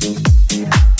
Thank you.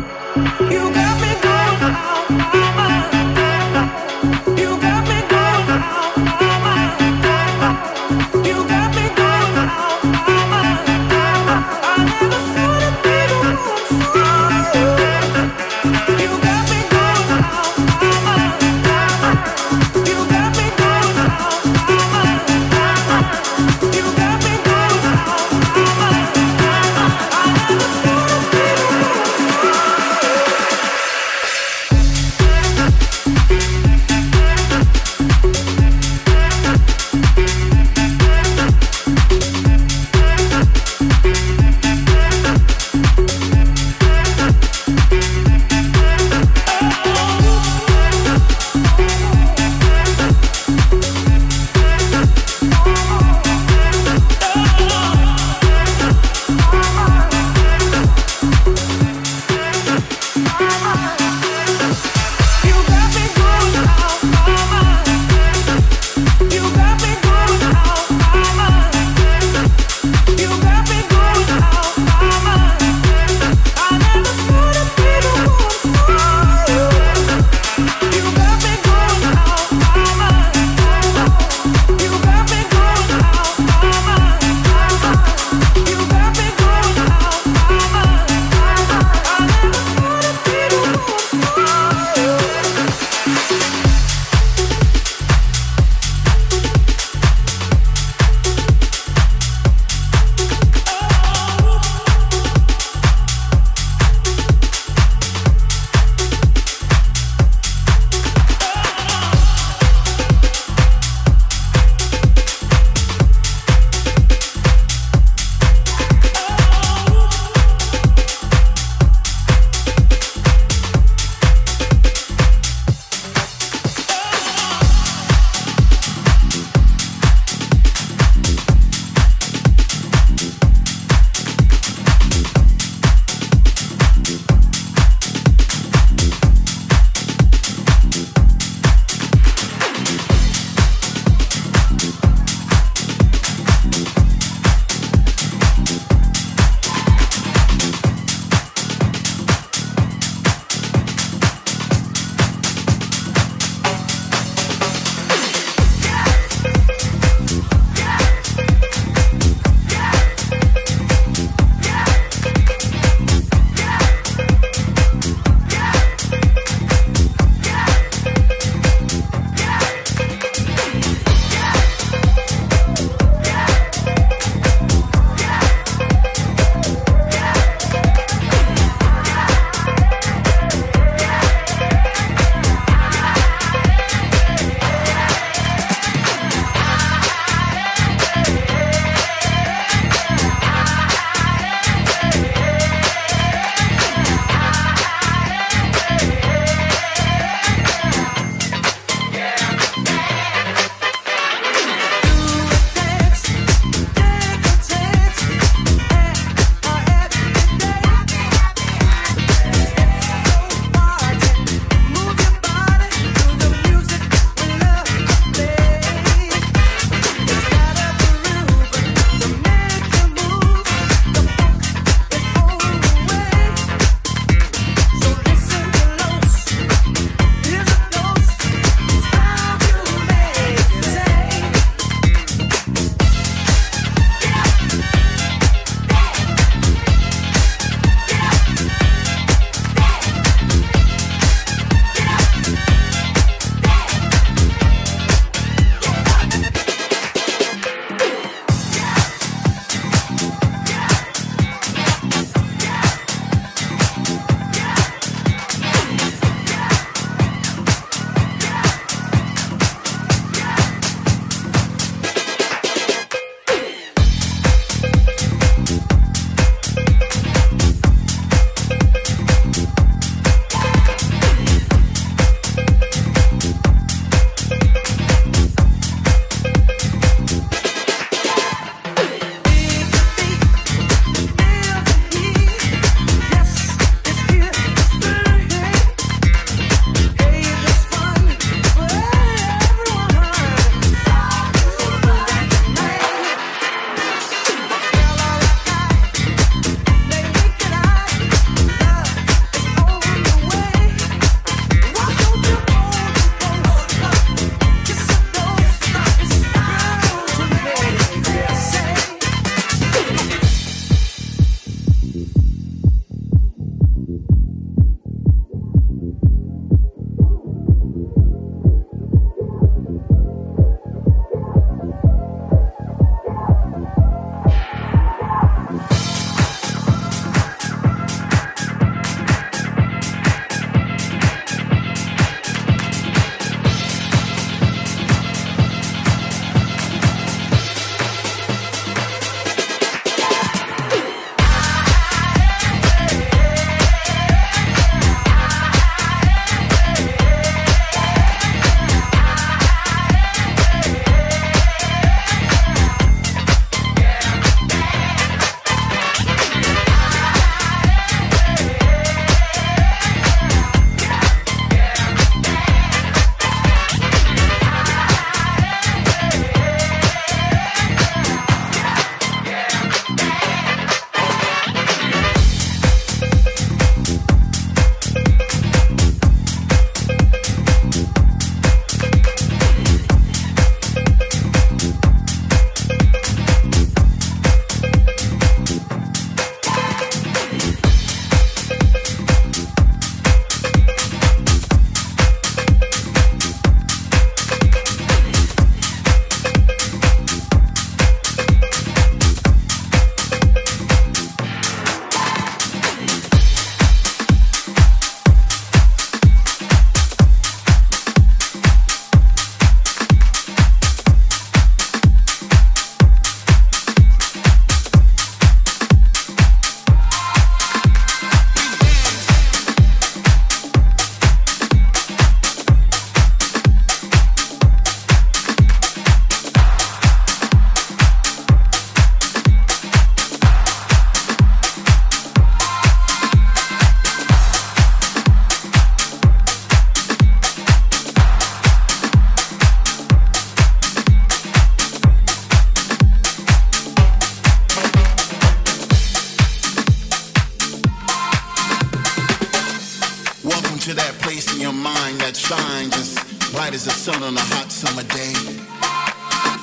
on a hot summer day.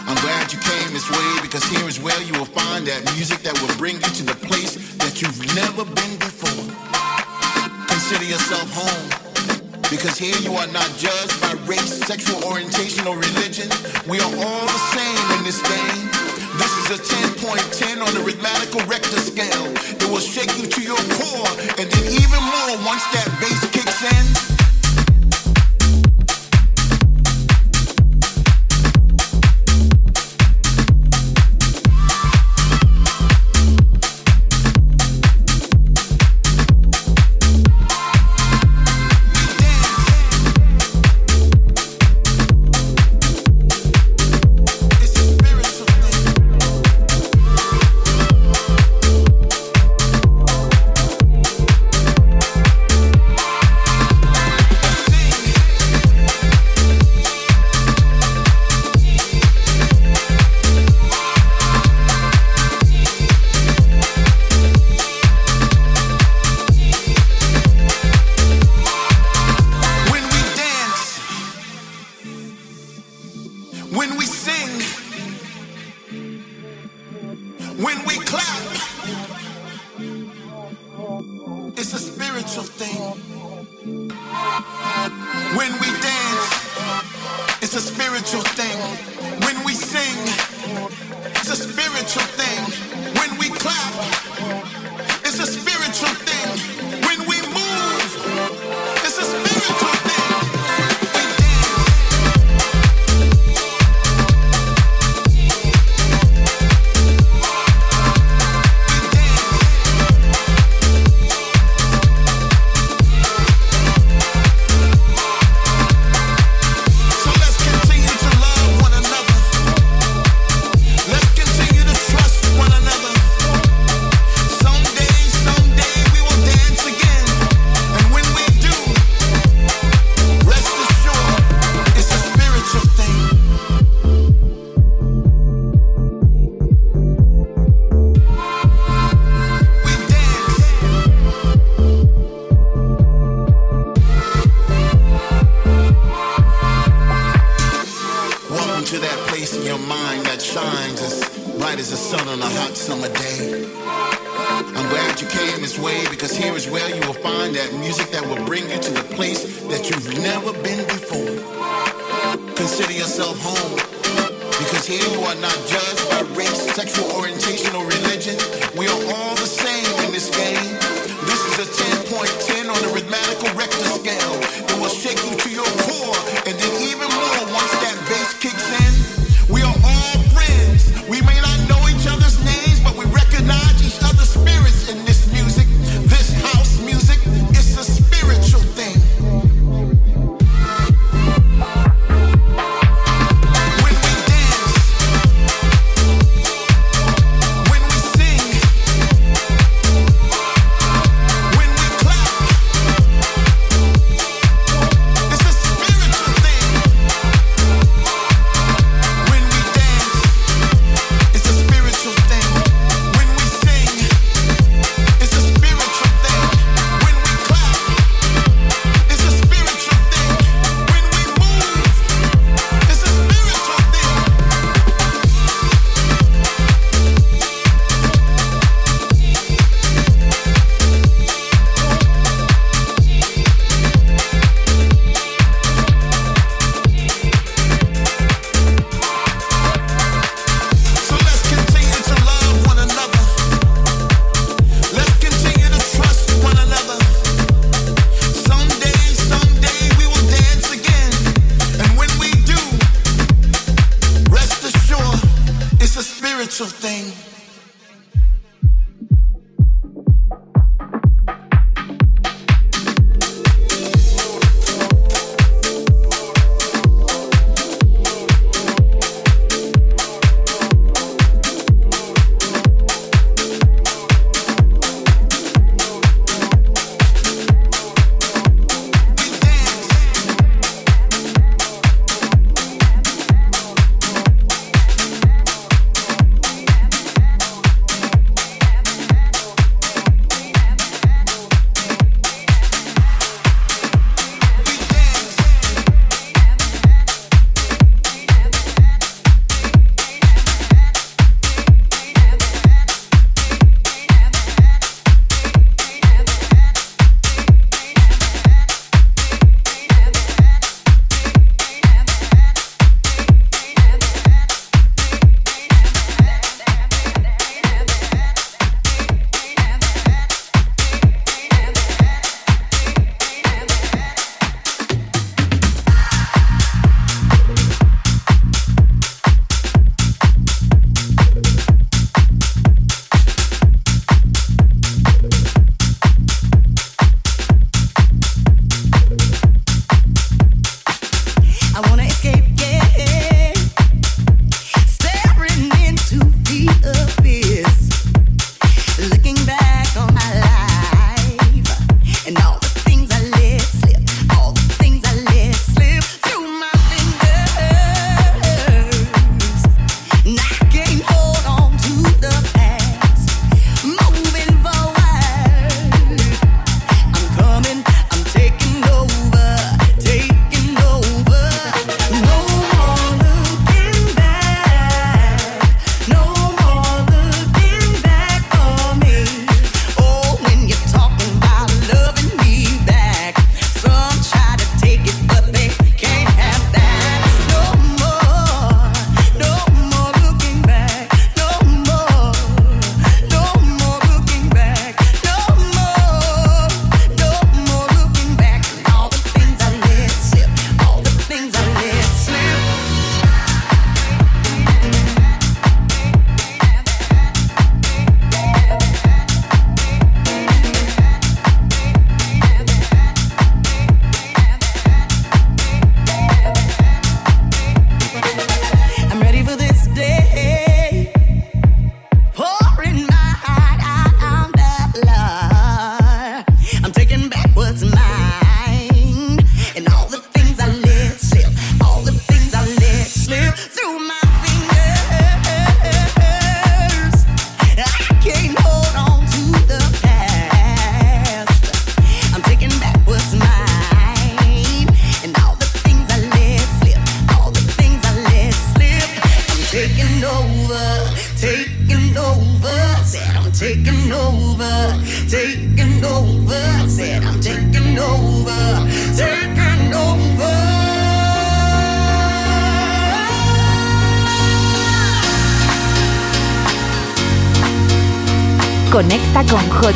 I'm glad you came this way because here is where you will find that music that will bring you to the place that you've never been before. Consider yourself home because here you are not judged by race, sexual orientation, or religion. We are all the same in this game. This is a 10.10 on the rhythmical Richter scale. It will shake you to your core, and then even more once that bass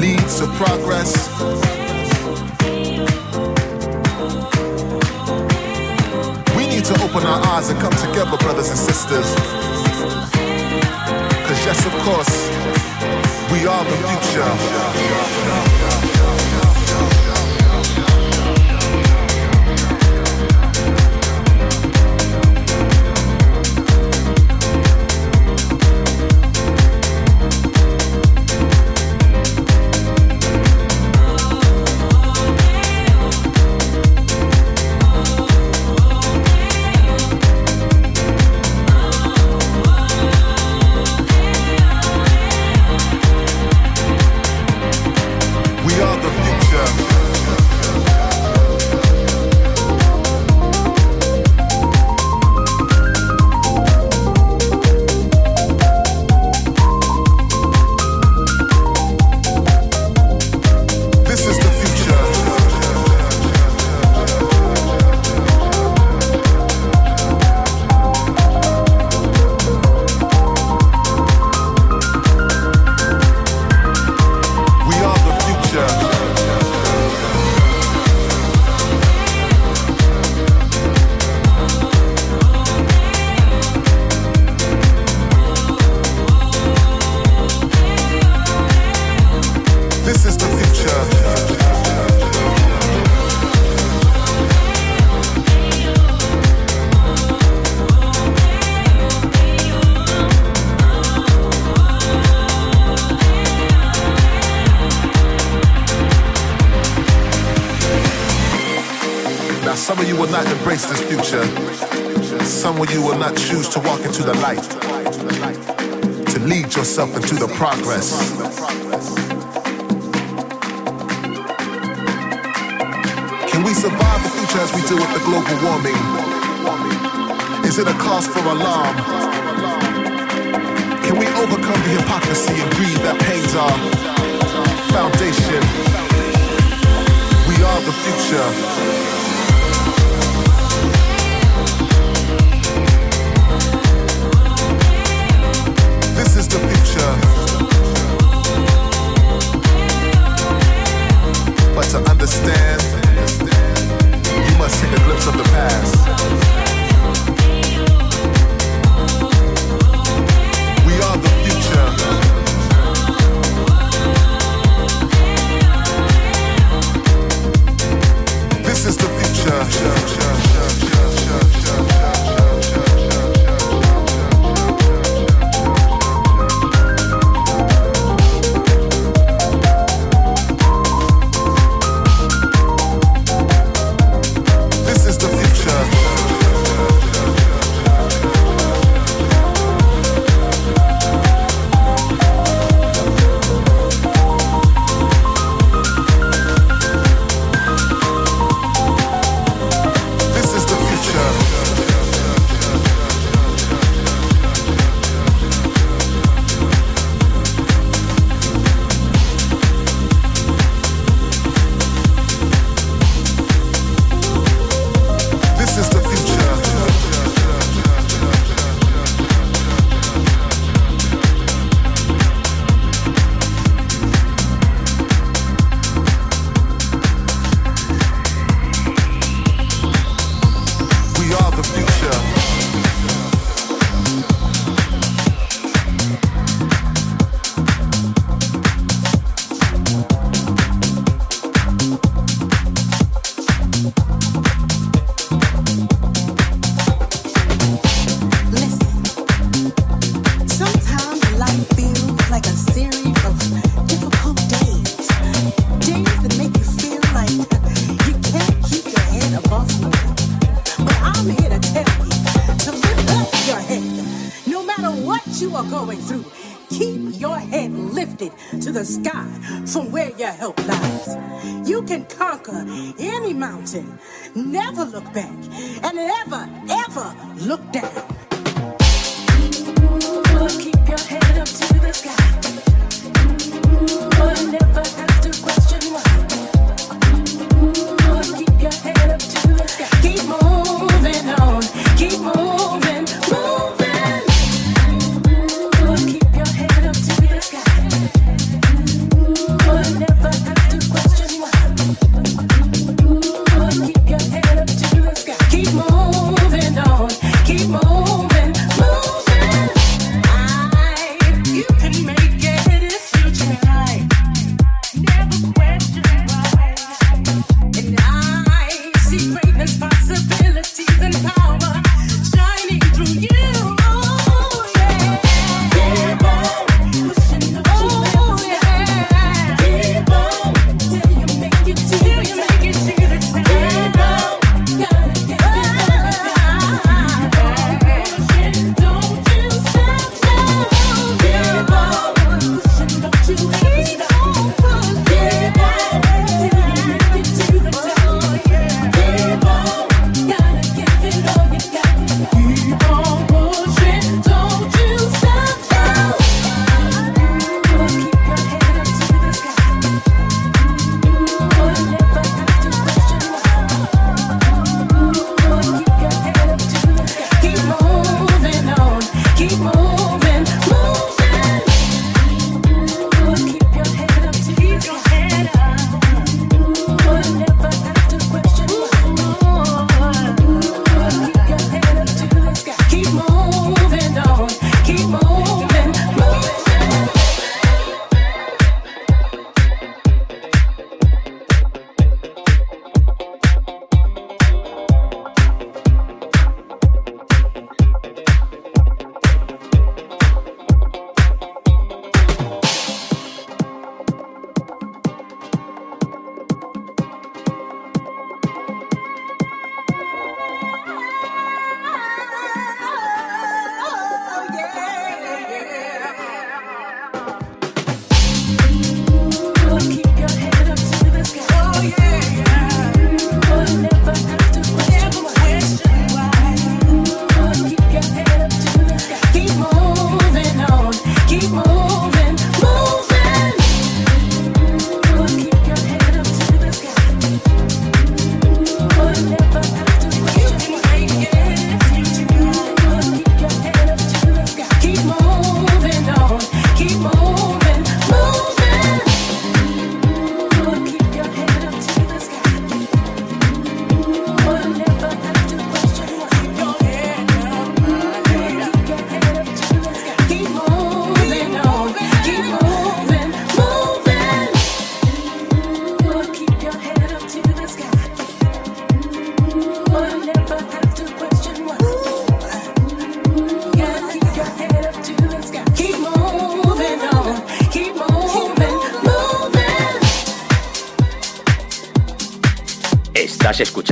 leads to progress. We need to open our eyes and come together, brothers and sisters. Cause yes, of course, we are the future. Choose to walk into the light, to lead yourself into the progress. Can we survive the future as we do with the global warming? Is it a cause for alarm? Can we overcome the hypocrisy and greed that pains our foundation? We are the future. Is the future. But to understand, you must glimpse of the past. We are the future. This is the future.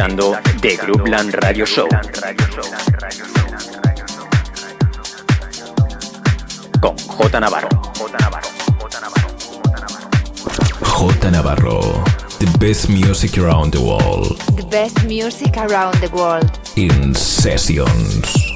Escuchando The Groupland Radio Show. Con J Navarro. J Navarro. The best music around the world. The best music around the world. In sessions.